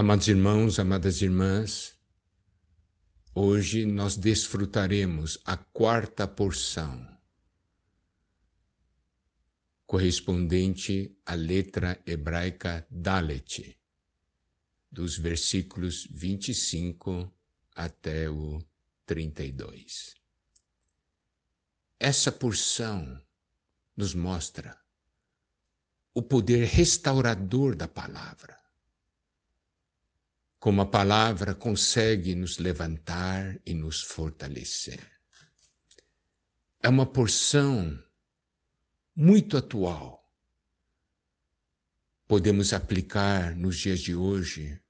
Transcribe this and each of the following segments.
Amados irmãos, amadas irmãs, hoje nós desfrutaremos a quarta porção, correspondente à letra hebraica Dalet, dos versículos 25 até o 32. Essa porção nos mostra o poder restaurador da palavra como a palavra consegue nos levantar e nos fortalecer. É uma porção muito atual. Podemos aplicar nos dias de hoje,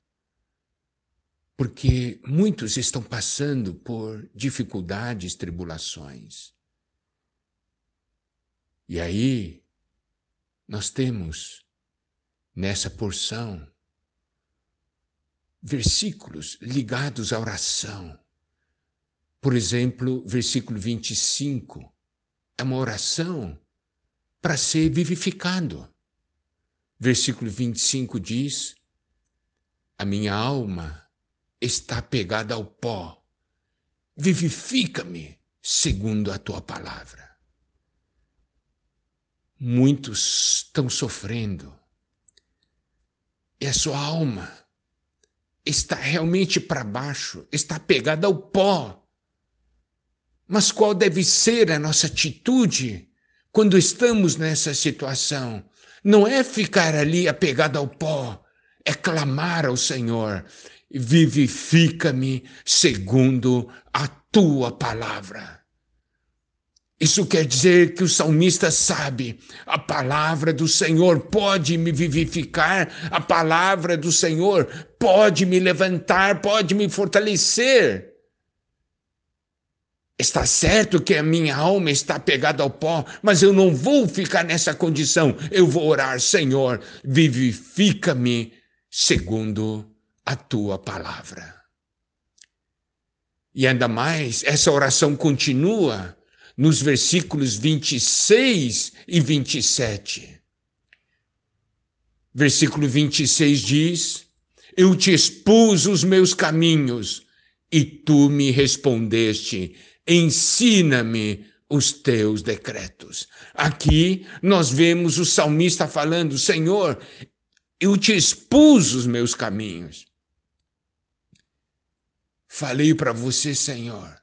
porque muitos estão passando por dificuldades, tribulações. E aí, nós temos nessa porção versículos ligados à oração. Por exemplo, versículo 25 é uma oração para ser vivificado. Versículo 25 diz: A minha alma está pegada ao pó, vivifica-me segundo a tua palavra. Muitos estão sofrendo, e a sua alma está realmente para baixo, está pegada ao pó. Mas qual deve ser a nossa atitude quando estamos nessa situação? Não é ficar ali apegado ao pó, é clamar ao Senhor: vivifica-me segundo a tua palavra. Isso quer dizer que o salmista sabe, a palavra do Senhor pode me vivificar, a palavra do Senhor pode me levantar, pode me fortalecer. Está certo que a minha alma está pegada ao pó, mas eu não vou ficar nessa condição. Eu vou orar, Senhor, vivifica-me segundo a tua palavra. E ainda mais, essa oração continua nos versículos 26 e 27. Versículo 26 diz: Eu te expus os meus caminhos e tu me respondeste: ensina-me os teus decretos. Aqui nós vemos o salmista falando: Senhor, eu te expus os meus caminhos. Falei para você, Senhor,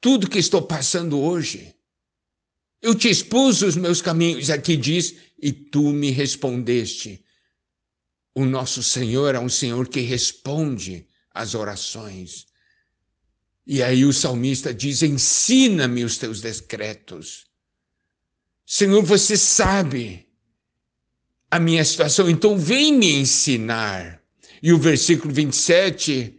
tudo que estou passando hoje. Eu te expus os meus caminhos, aqui diz, e tu me respondeste. O nosso Senhor é um Senhor que responde às orações. E aí o salmista diz: ensina-me os teus decretos. Senhor, você sabe a minha situação, então vem me ensinar. E o versículo 27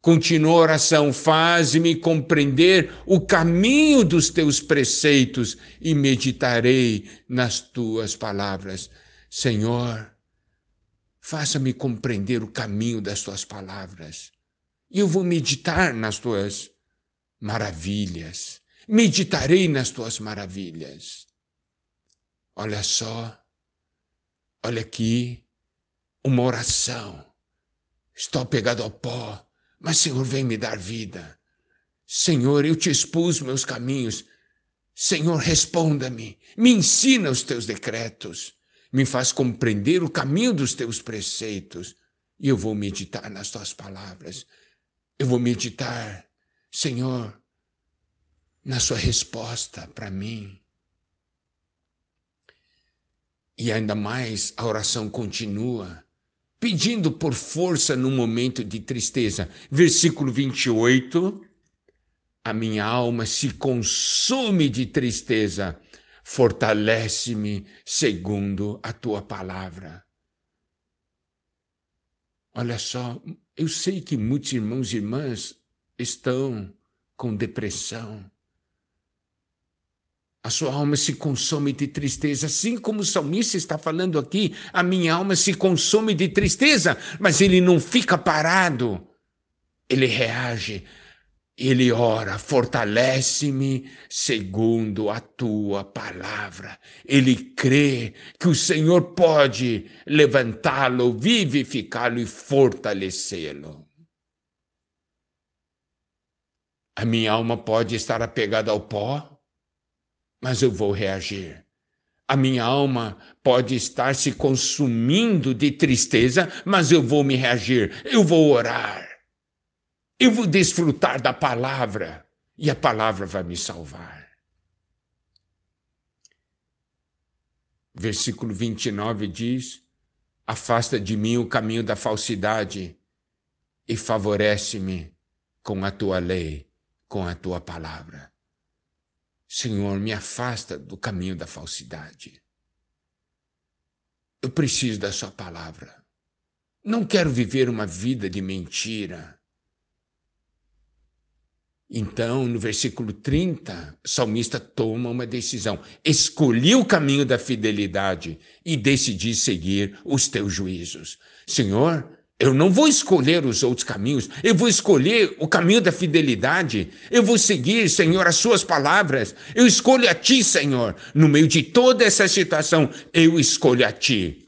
Continua a oração, faz-me compreender o caminho dos teus preceitos e meditarei nas tuas palavras. Senhor, faça-me compreender o caminho das tuas palavras. E eu vou meditar nas tuas maravilhas. Meditarei nas tuas maravilhas. Olha só, olha aqui, uma oração. Estou pegado ao pó mas, Senhor, vem me dar vida. Senhor, eu te expus meus caminhos. Senhor, responda-me. Me ensina os teus decretos. Me faz compreender o caminho dos teus preceitos. E eu vou meditar nas tuas palavras. Eu vou meditar, Senhor, na sua resposta para mim. E ainda mais, a oração continua pedindo por força num momento de tristeza. Versículo 28. A minha alma se consome de tristeza, fortalece-me segundo a tua palavra. Olha só, eu sei que muitos irmãos e irmãs estão com depressão, a sua alma se consome de tristeza, assim como o salmista está falando aqui, a minha alma se consome de tristeza, mas ele não fica parado, ele reage. Ele ora, fortalece-me segundo a tua palavra. Ele crê que o Senhor pode levantá-lo, vivificá-lo e fortalecê-lo. A minha alma pode estar apegada ao pó, mas eu vou reagir. A minha alma pode estar se consumindo de tristeza, mas eu vou me reagir, eu vou orar. Eu vou desfrutar da palavra e a palavra vai me salvar. Versículo 29 diz: Afasta de mim o caminho da falsidade e favorece-me com a tua lei, com a tua palavra. Senhor, me afasta do caminho da falsidade. Eu preciso da Sua palavra. Não quero viver uma vida de mentira. Então, no versículo 30, o salmista toma uma decisão. Escolhi o caminho da fidelidade e decidi seguir os teus juízos. Senhor, eu não vou escolher os outros caminhos, eu vou escolher o caminho da fidelidade. Eu vou seguir, Senhor, as suas palavras. Eu escolho a ti, Senhor. No meio de toda essa situação, eu escolho a ti.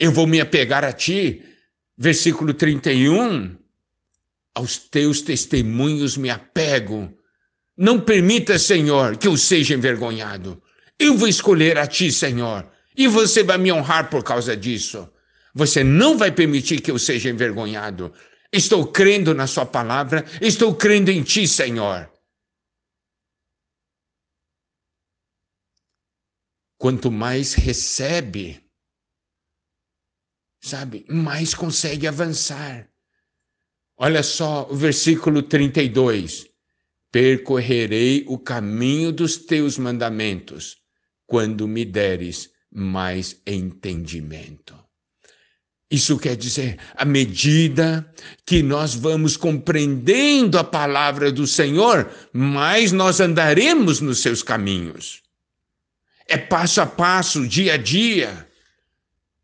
Eu vou me apegar a ti. Versículo 31 aos teus testemunhos me apego. Não permita, Senhor, que eu seja envergonhado. Eu vou escolher a ti, Senhor, e você vai me honrar por causa disso. Você não vai permitir que eu seja envergonhado. Estou crendo na Sua palavra, estou crendo em Ti, Senhor. Quanto mais recebe, sabe, mais consegue avançar. Olha só o versículo 32. Percorrerei o caminho dos teus mandamentos, quando me deres mais entendimento. Isso quer dizer, à medida que nós vamos compreendendo a palavra do Senhor, mais nós andaremos nos seus caminhos. É passo a passo, dia a dia.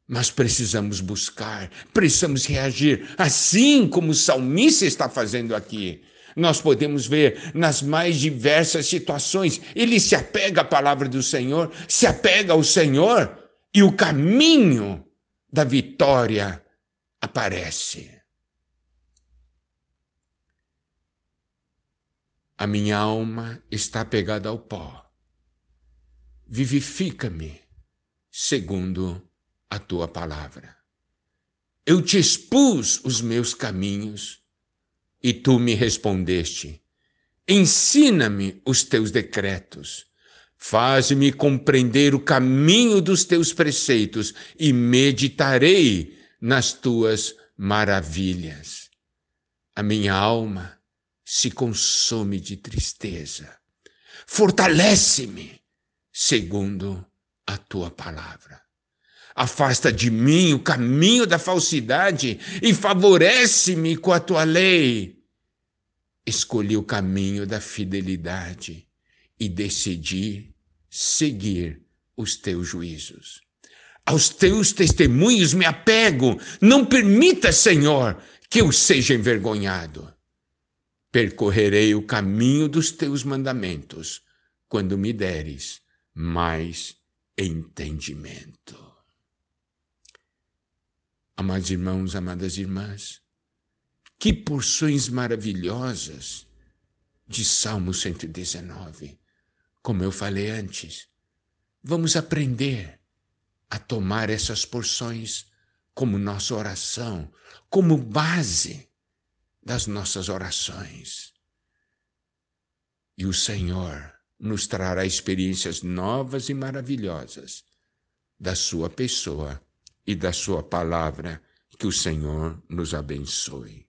Mas precisamos buscar, precisamos reagir, assim como o salmista está fazendo aqui. Nós podemos ver nas mais diversas situações, ele se apega à palavra do Senhor, se apega ao Senhor, e o caminho da vitória aparece. A minha alma está pegada ao pó. Vivifica-me segundo a tua palavra. Eu te expus os meus caminhos e tu me respondeste. Ensina-me os teus decretos. Faz-me compreender o caminho dos teus preceitos e meditarei nas tuas maravilhas. A minha alma se consome de tristeza. Fortalece-me segundo a tua palavra. Afasta de mim o caminho da falsidade e favorece-me com a tua lei. Escolhi o caminho da fidelidade e decidi seguir os teus juízos. Aos teus testemunhos me apego. Não permita, Senhor, que eu seja envergonhado. Percorrerei o caminho dos teus mandamentos quando me deres mais entendimento. Amados irmãos, amadas irmãs, que porções maravilhosas de Salmo 119. Como eu falei antes, vamos aprender a tomar essas porções como nossa oração, como base das nossas orações. E o Senhor nos trará experiências novas e maravilhosas da Sua pessoa e da Sua palavra. Que o Senhor nos abençoe.